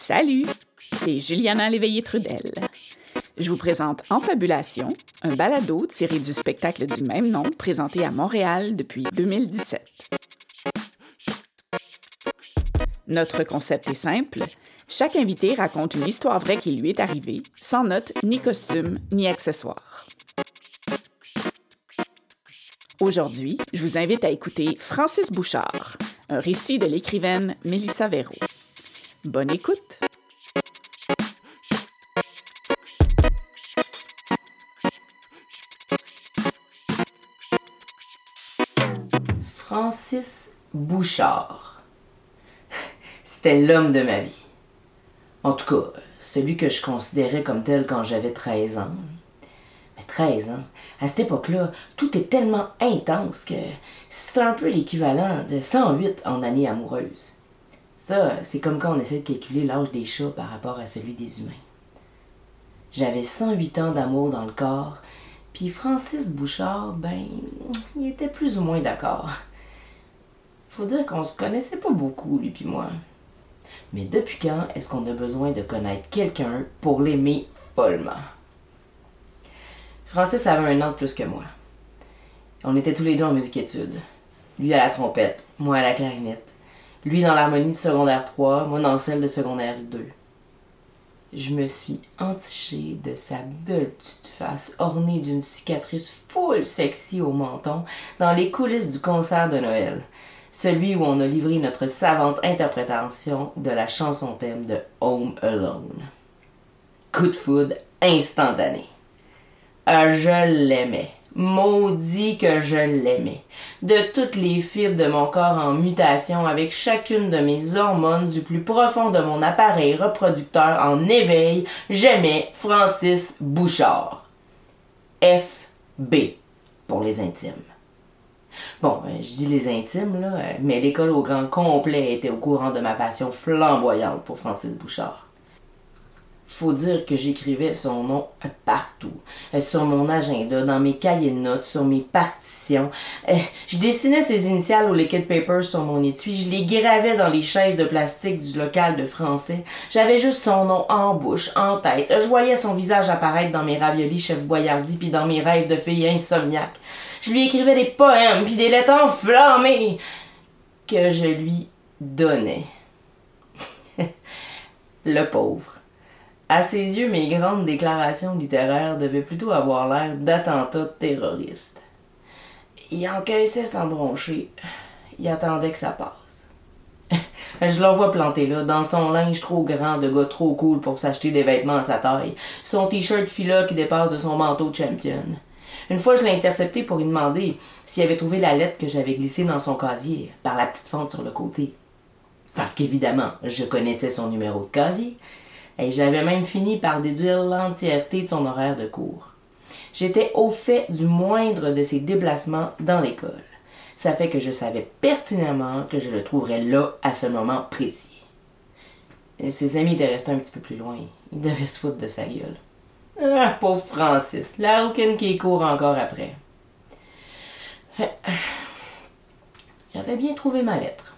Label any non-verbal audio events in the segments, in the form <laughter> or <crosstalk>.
Salut, c'est Juliana Léveillé-Trudel. Je vous présente En Fabulation, un balado tiré du spectacle du même nom présenté à Montréal depuis 2017. Notre concept est simple. Chaque invité raconte une histoire vraie qui lui est arrivée, sans notes, ni costume, ni accessoires. Aujourd'hui, je vous invite à écouter Francis Bouchard, un récit de l'écrivaine Mélissa Véro. Bonne écoute! Francis Bouchard. C'était l'homme de ma vie. En tout cas, celui que je considérais comme tel quand j'avais 13 ans. Mais 13 ans, à cette époque-là, tout est tellement intense que c'est un peu l'équivalent de 108 en année amoureuse. Ça, c'est comme quand on essaie de calculer l'âge des chats par rapport à celui des humains. J'avais 108 ans d'amour dans le corps, puis Francis Bouchard, ben, il était plus ou moins d'accord. Faut dire qu'on se connaissait pas beaucoup, lui puis moi. Mais depuis quand est-ce qu'on a besoin de connaître quelqu'un pour l'aimer follement? Francis avait un an de plus que moi. On était tous les deux en musique-études. Lui à la trompette, moi à la clarinette. Lui dans l'harmonie de secondaire 3, moi dans celle de secondaire 2. Je me suis entichée de sa belle petite face ornée d'une cicatrice full sexy au menton dans les coulisses du concert de Noël. Celui où on a livré notre savante interprétation de la chanson thème de Home Alone. Coup de foudre instantané. Ah, je l'aimais. Maudit que je l'aimais. De toutes les fibres de mon corps en mutation, avec chacune de mes hormones du plus profond de mon appareil reproducteur en éveil, j'aimais Francis Bouchard. FB pour les intimes. Bon, euh, je dis les intimes, là, euh, mais l'école au grand complet était au courant de ma passion flamboyante pour Francis Bouchard. Faut dire que j'écrivais son nom partout. Euh, sur mon agenda, dans mes cahiers de notes, sur mes partitions. Je dessinais ses initiales au liquid paper sur mon étui. Je les gravais dans les chaises de plastique du local de français. J'avais juste son nom en bouche, en tête. Je voyais son visage apparaître dans mes raviolis chef Boyardi puis dans mes rêves de filles insomniaques. Je lui écrivais des poèmes puis des lettres enflammées que je lui donnais. <laughs> Le pauvre. À ses yeux, mes grandes déclarations littéraires devaient plutôt avoir l'air d'attentats terroristes. Il encaissait sans broncher. Il attendait que ça passe. <laughs> Je l'envoie planter là, dans son linge trop grand de gars trop cool pour s'acheter des vêtements à sa taille, son t-shirt fila qui dépasse de son manteau de champion. Une fois, je l'ai intercepté pour lui demander s'il avait trouvé la lettre que j'avais glissée dans son casier, par la petite fente sur le côté. Parce qu'évidemment, je connaissais son numéro de casier, et j'avais même fini par déduire l'entièreté de son horaire de cours. J'étais au fait du moindre de ses déplacements dans l'école. Ça fait que je savais pertinemment que je le trouverais là à ce moment précis. Ses amis étaient restés un petit peu plus loin. Ils devaient se foutre de sa gueule. Ah, pauvre Francis, la rouquine qui court encore après. Il avait bien trouvé ma lettre.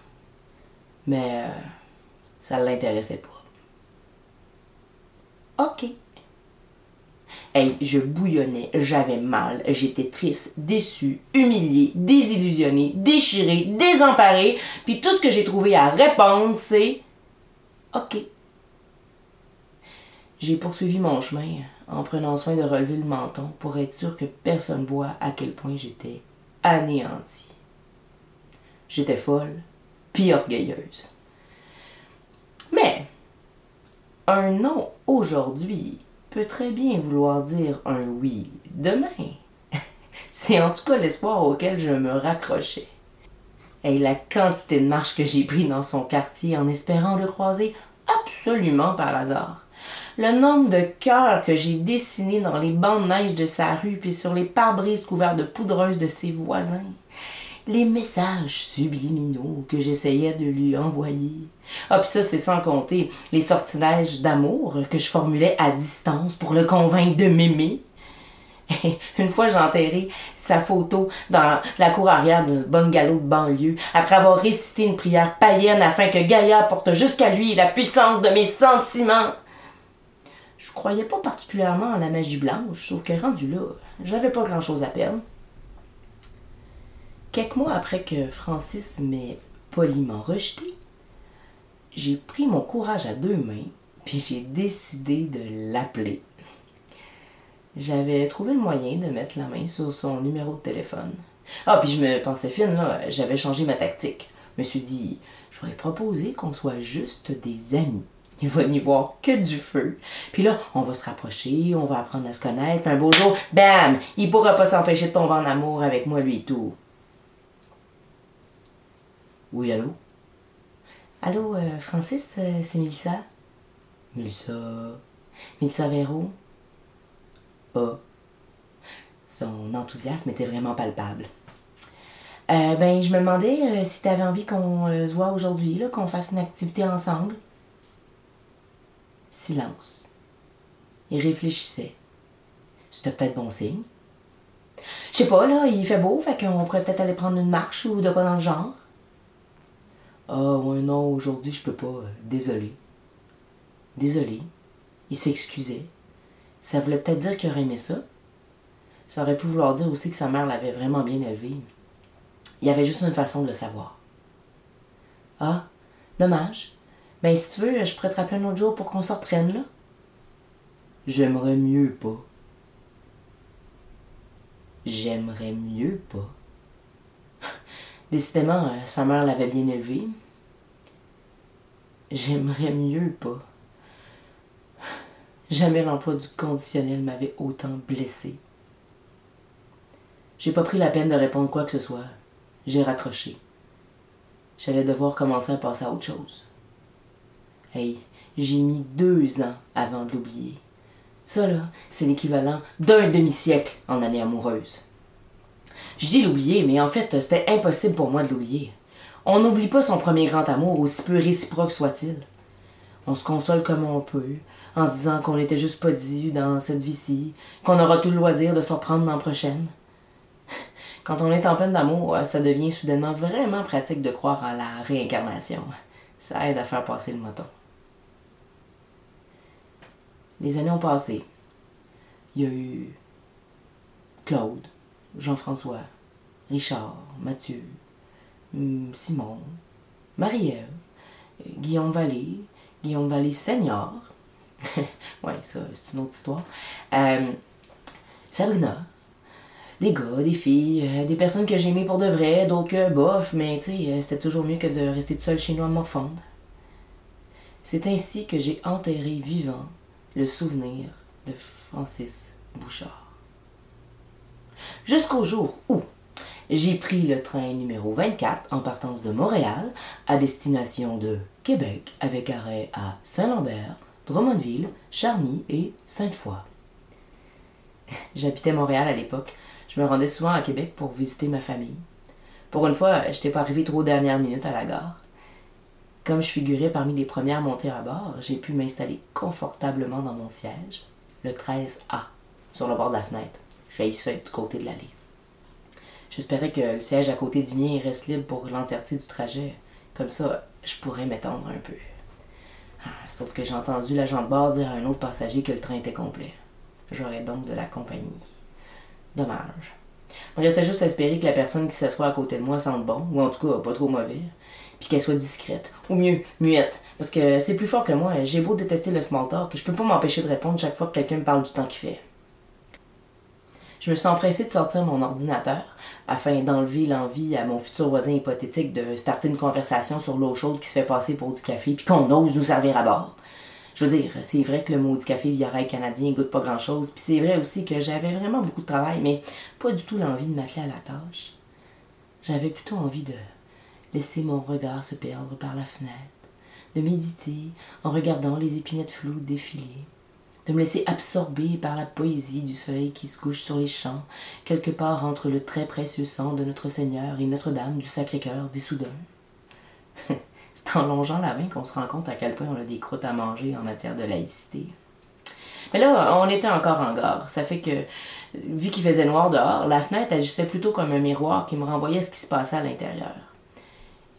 Mais euh, ça ne l'intéressait pas. OK. Hey, je bouillonnais, j'avais mal, j'étais triste, déçu, humilié, désillusionné, déchiré, désemparé, puis tout ce que j'ai trouvé à répondre, c'est OK. J'ai poursuivi mon chemin en prenant soin de relever le menton pour être sûr que personne voit à quel point j'étais anéanti. J'étais folle, puis orgueilleuse. Mais un non aujourd'hui peut très bien vouloir dire un oui demain. <laughs> C'est en tout cas l'espoir auquel je me raccrochais. Et la quantité de marches que j'ai pris dans son quartier en espérant le croiser absolument par hasard. Le nombre de cœurs que j'ai dessinés dans les bancs de neige de sa rue puis sur les pare-brises couverts de poudreuse de ses voisins. Les messages subliminaux que j'essayais de lui envoyer. Ah, puis ça, c'est sans compter les sortilèges d'amour que je formulais à distance pour le convaincre de m'aimer. <laughs> Une fois, j'ai enterré sa photo dans la cour arrière d'un bungalow de banlieue, après avoir récité une prière païenne afin que Gaïa porte jusqu'à lui la puissance de mes sentiments. Je croyais pas particulièrement en la magie blanche, sauf que rendu là, j'avais pas grand-chose à perdre. Quelques mois après que Francis m'ait poliment rejeté, j'ai pris mon courage à deux mains, puis j'ai décidé de l'appeler. J'avais trouvé le moyen de mettre la main sur son numéro de téléphone. Ah, puis je me pensais fine, là. J'avais changé ma tactique. Je me suis dit, je vais proposer qu'on soit juste des amis. Il va n'y voir que du feu. Puis là, on va se rapprocher, on va apprendre à se connaître. Un beau jour, bam! Il pourra pas s'empêcher de tomber en amour avec moi, lui et tout. Oui, allô? Allô, euh, Francis, euh, c'est Mélissa? Mélissa. Mélissa Véro? Ah. Son enthousiasme était vraiment palpable. Euh, ben, je me demandais si tu avais envie qu'on se voit aujourd'hui, qu'on fasse une activité ensemble. Silence. Il réfléchissait. C'était peut-être bon signe. Je sais pas, là, il fait beau, fait qu'on pourrait peut-être aller prendre une marche ou de quoi dans le genre. Ah, ouais, non, aujourd'hui, je peux pas. Euh, désolé. Désolé. Il s'excusait. Ça voulait peut-être dire qu'il aurait aimé ça. Ça aurait pu vouloir dire aussi que sa mère l'avait vraiment bien élevé. Il y avait juste une façon de le savoir. Ah, dommage. Ben, si tu veux, je pourrais te rappeler un autre jour pour qu'on se reprenne, là. J'aimerais mieux pas. J'aimerais mieux pas. Décidément, euh, sa mère l'avait bien élevé. J'aimerais mieux pas. Jamais l'emploi du conditionnel m'avait autant blessé. J'ai pas pris la peine de répondre quoi que ce soit. J'ai raccroché. J'allais devoir commencer à passer à autre chose. Hey, j'ai mis deux ans avant de l'oublier. Ça, là, c'est l'équivalent d'un demi-siècle en année amoureuse. Je dis l'oublier, mais en fait, c'était impossible pour moi de l'oublier. On n'oublie pas son premier grand amour, aussi peu réciproque soit-il. On se console comme on peut, en se disant qu'on n'était juste pas dû dans cette vie-ci, qu'on aura tout le loisir de s'en prendre l'an prochaine. Quand on est en peine d'amour, ça devient soudainement vraiment pratique de croire à la réincarnation. Ça aide à faire passer le moton. Les années ont passé. Il y a eu Claude, Jean-François, Richard, Mathieu, hum, Simon, Marie-Ève, Guillaume Vallée, Guillaume Vallée Senior. <laughs> ouais, ça, c'est une autre histoire. Euh, Sabrina. Des gars, des filles, euh, des personnes que j'aimais pour de vrai, d'autres que bof, mais tu sais, euh, c'était toujours mieux que de rester tout seul chez nous à me fondre. C'est ainsi que j'ai enterré vivant le souvenir de Francis Bouchard. Jusqu'au jour où j'ai pris le train numéro 24 en partance de Montréal à destination de Québec avec arrêt à Saint-Lambert, Drummondville, Charny et Sainte-Foy. J'habitais Montréal à l'époque. Je me rendais souvent à Québec pour visiter ma famille. Pour une fois, je n'étais pas arrivé trop dernière minute à la gare. Comme je figurais parmi les premières montées à bord, j'ai pu m'installer confortablement dans mon siège, le 13A, sur le bord de la fenêtre. J'ai ça du côté de l'allée. J'espérais que le siège à côté du mien reste libre pour l'entièreté du trajet. Comme ça, je pourrais m'étendre un peu. Ah, sauf que j'ai entendu l'agent de bord dire à un autre passager que le train était complet. J'aurais donc de la compagnie. Dommage. Il restait juste à espérer que la personne qui s'assoit à côté de moi sente bon, ou en tout cas pas trop mauvais, puis qu'elle soit discrète, ou mieux, muette, parce que c'est plus fort que moi. J'ai beau détester le small talk, je peux pas m'empêcher de répondre chaque fois que quelqu'un me parle du temps qu'il fait. Je me suis empressé de sortir mon ordinateur afin d'enlever l'envie à mon futur voisin hypothétique de starter une conversation sur l'eau chaude qui se fait passer pour du café puis qu'on ose nous servir à bord. Je veux dire, c'est vrai que le mot du café Via canadien goûte pas grand chose, puis c'est vrai aussi que j'avais vraiment beaucoup de travail, mais pas du tout l'envie de m'atteler à la tâche. J'avais plutôt envie de laisser mon regard se perdre par la fenêtre, de méditer en regardant les épinettes floues défiler, de me laisser absorber par la poésie du soleil qui se couche sur les champs, quelque part entre le très précieux sang de notre Seigneur et Notre-Dame du Sacré-Cœur d'Issoudun. <laughs> C'est en longeant la main qu'on se rend compte à quel point on a des croûtes à manger en matière de laïcité. Mais là, on était encore en gare. Ça fait que Vu qu'il faisait noir dehors, la fenêtre agissait plutôt comme un miroir qui me renvoyait ce qui se passait à l'intérieur.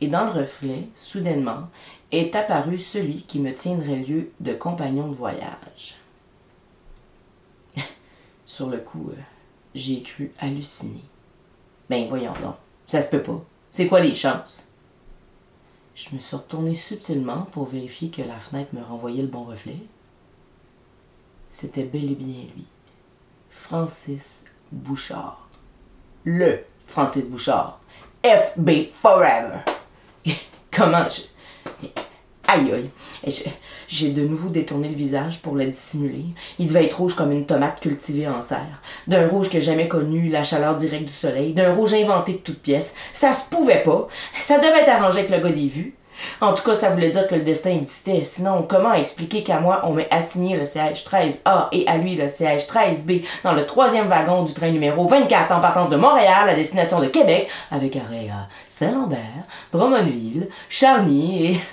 Et dans le reflet, soudainement, est apparu celui qui me tiendrait lieu de compagnon de voyage. Sur le coup, euh, j'ai cru halluciner. Ben voyons donc, ça se peut pas. C'est quoi les chances? Je me suis retourné subtilement pour vérifier que la fenêtre me renvoyait le bon reflet. C'était bel et bien lui. Francis Bouchard. Le Francis Bouchard. FB Forever. <laughs> Comment je. Aïe aïe. J'ai de nouveau détourné le visage pour le dissimuler. Il devait être rouge comme une tomate cultivée en serre. D'un rouge que jamais connu la chaleur directe du soleil. D'un rouge inventé de toutes pièces. Ça se pouvait pas. Ça devait être arrangé avec le gars des vues. En tout cas, ça voulait dire que le destin existait. Sinon, comment expliquer qu'à moi, on m'ait assigné le siège 13A et à lui le siège 13B dans le troisième wagon du train numéro 24 en partance de Montréal à destination de Québec avec arrêt à Saint-Lambert, Drummondville, Charny et... <laughs>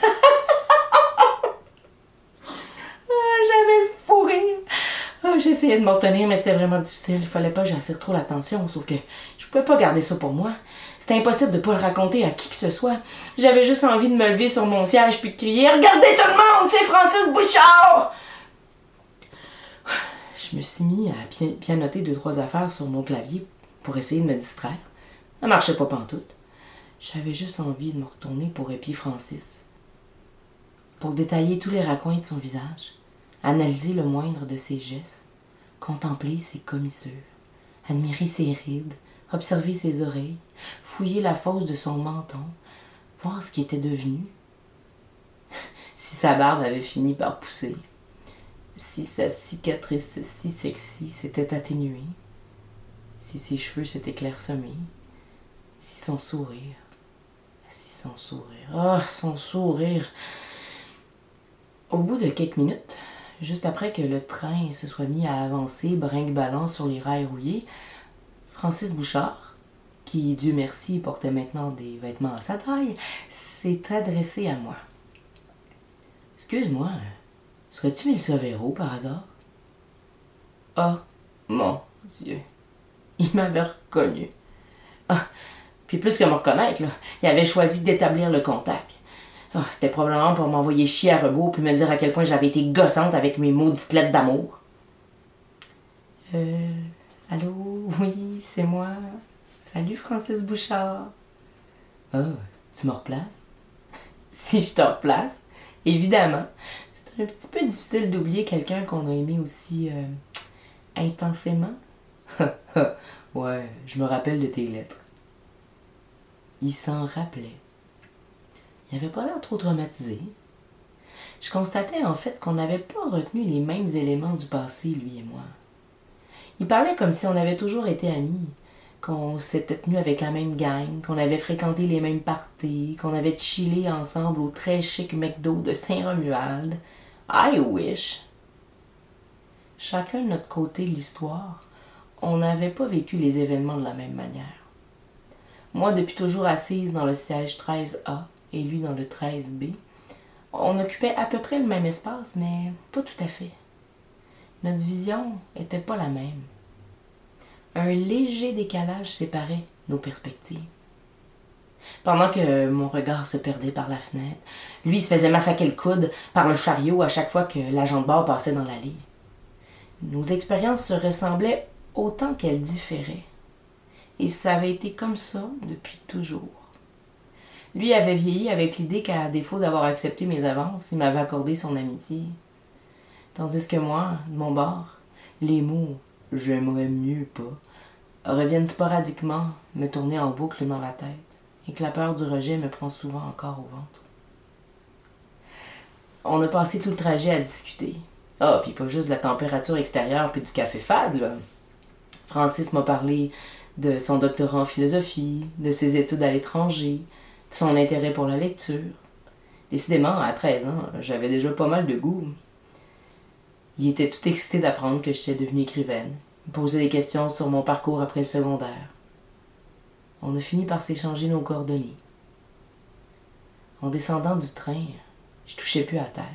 Ah, j'avais le fou rire. Ah, j'essayais de m'en tenir, mais c'était vraiment difficile. Il fallait pas que j'assire trop l'attention, sauf que je pouvais pas garder ça pour moi. C'était impossible de pas le raconter à qui que ce soit. J'avais juste envie de me lever sur mon siège puis de crier Regardez tout le monde, c'est Francis Bouchard! Je me suis mis à pianoter deux, trois affaires sur mon clavier pour essayer de me distraire. Ça marchait pas pantoute. J'avais juste envie de me retourner pour épier Francis. Pour détailler tous les raccoins de son visage, analyser le moindre de ses gestes, contempler ses commissures, admirer ses rides, observer ses oreilles, fouiller la fosse de son menton, voir ce qui était devenu. <laughs> si sa barbe avait fini par pousser, si sa cicatrice si sexy s'était atténuée, si ses cheveux s'étaient clairsemés, si son sourire, si son sourire, oh, son sourire. Au bout de quelques minutes, juste après que le train se soit mis à avancer, brinque-ballant sur les rails rouillés, Francis Bouchard, qui, Dieu merci, portait maintenant des vêtements à sa taille, s'est adressé à moi. Excuse-moi, serais-tu Elsa Véro par hasard? Ah, mon Dieu, il m'avait reconnu. Ah, puis plus que me reconnaître, il avait choisi d'établir le contact. Ah, c'était probablement pour m'envoyer chier à rebours puis me dire à quel point j'avais été gossante avec mes maudites lettres d'amour. Euh, Allô, oui, c'est moi. Salut Francis Bouchard. Ah, tu me replaces? <laughs> si je te replace, évidemment. C'est un petit peu difficile d'oublier quelqu'un qu'on a aimé aussi euh, intensément. <laughs> ouais, je me rappelle de tes lettres. Il s'en rappelait. Il n'avait pas l'air trop traumatisé. Je constatais en fait qu'on n'avait pas retenu les mêmes éléments du passé, lui et moi. Il parlait comme si on avait toujours été amis, qu'on s'était tenu avec la même gang, qu'on avait fréquenté les mêmes parties, qu'on avait chillé ensemble au très chic McDo de Saint-Romuald. I wish! Chacun de notre côté de l'histoire, on n'avait pas vécu les événements de la même manière. Moi, depuis toujours assise dans le siège 13A et lui dans le 13B, on occupait à peu près le même espace, mais pas tout à fait notre vision n'était pas la même. Un léger décalage séparait nos perspectives. Pendant que mon regard se perdait par la fenêtre, lui se faisait massacrer le coude par le chariot à chaque fois que l'agent de bord passait dans l'allée. Nos expériences se ressemblaient autant qu'elles différaient. Et ça avait été comme ça depuis toujours. Lui avait vieilli avec l'idée qu'à défaut d'avoir accepté mes avances, il m'avait accordé son amitié. Tandis que moi, de mon bord, les mots j'aimerais mieux pas reviennent sporadiquement me tourner en boucle dans la tête et que la peur du rejet me prend souvent encore au ventre. On a passé tout le trajet à discuter. Ah, puis pas juste de la température extérieure puis du café fade. Francis m'a parlé de son doctorat en philosophie, de ses études à l'étranger, son intérêt pour la lecture. Décidément, à 13 ans, j'avais déjà pas mal de goût. Il était tout excité d'apprendre que j'étais devenue écrivaine. Il posait des questions sur mon parcours après le secondaire. On a fini par s'échanger nos coordonnées. En descendant du train, je touchais plus à terre.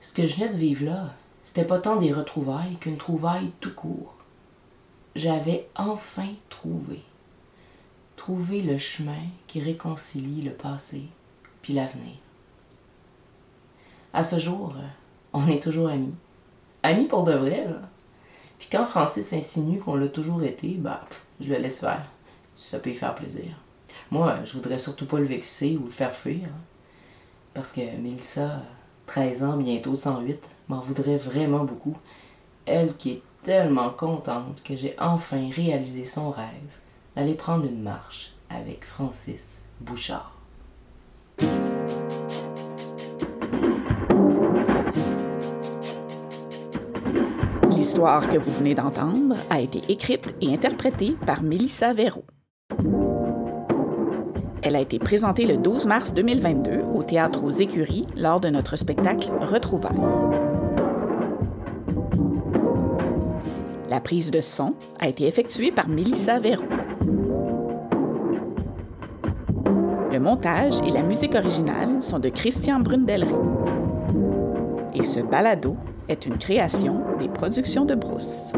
Ce que je venais de vivre là, c'était pas tant des retrouvailles qu'une trouvaille tout court. j'avais enfin trouvé. Trouvé le chemin qui réconcilie le passé puis l'avenir. À ce jour, on est toujours amis. Amis pour de vrai, là. Puis quand Francis insinue qu'on l'a toujours été, bah, je le laisse faire. Ça peut y faire plaisir. Moi, je voudrais surtout pas le vexer ou le faire fuir. Hein. Parce que Mélissa, 13 ans, bientôt 108, m'en voudrait vraiment beaucoup. Elle qui est tellement contente que j'ai enfin réalisé son rêve d'aller prendre une marche avec Francis Bouchard. L'histoire que vous venez d'entendre a été écrite et interprétée par Mélissa Véraud. Elle a été présentée le 12 mars 2022 au Théâtre aux Écuries lors de notre spectacle Retrouvailles. La prise de son a été effectuée par Mélissa Véron. Le montage et la musique originale sont de Christian Brundelry. Et ce balado est une création des productions de Brousse.